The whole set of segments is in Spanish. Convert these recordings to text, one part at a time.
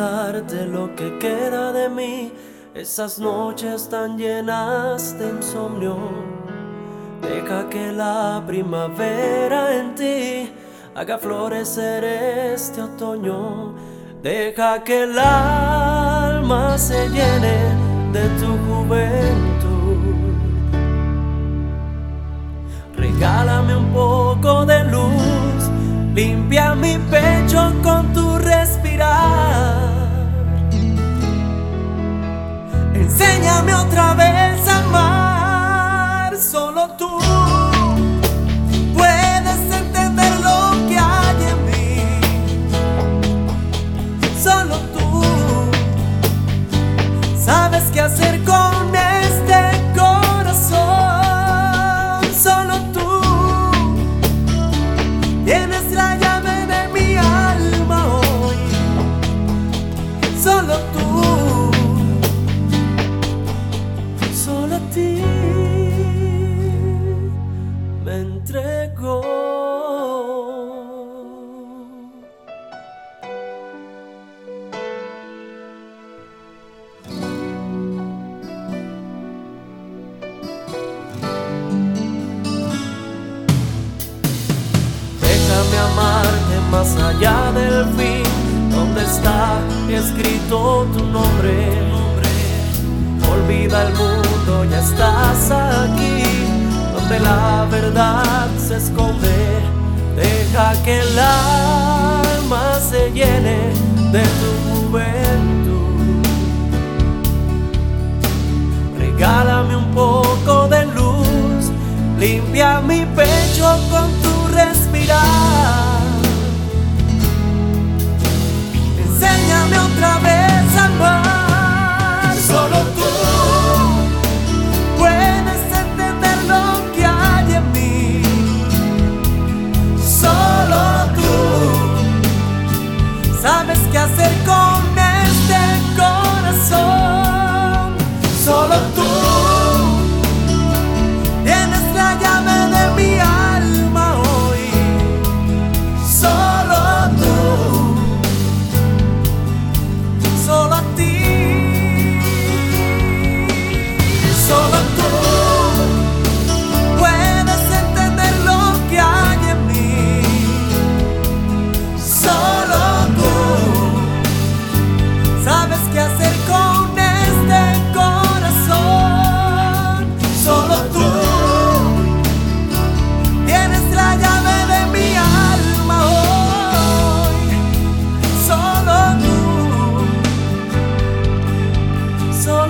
darte lo que queda de mí. Esas noches tan llenas de insomnio. Deja que la primavera en ti haga florecer este otoño. Deja que el alma se llene de tu juventud. Regálame un poco de luz, limpia mi pecho con tu respirar. venha me outra amarte más allá del fin, donde está escrito tu nombre. Olvida el mundo, ya estás aquí, donde la verdad se esconde. Deja que el alma se llene de tu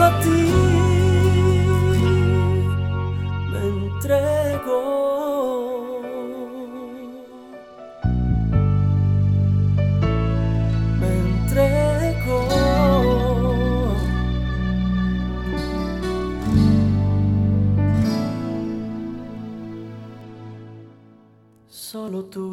a. Me entrego. Solo tú.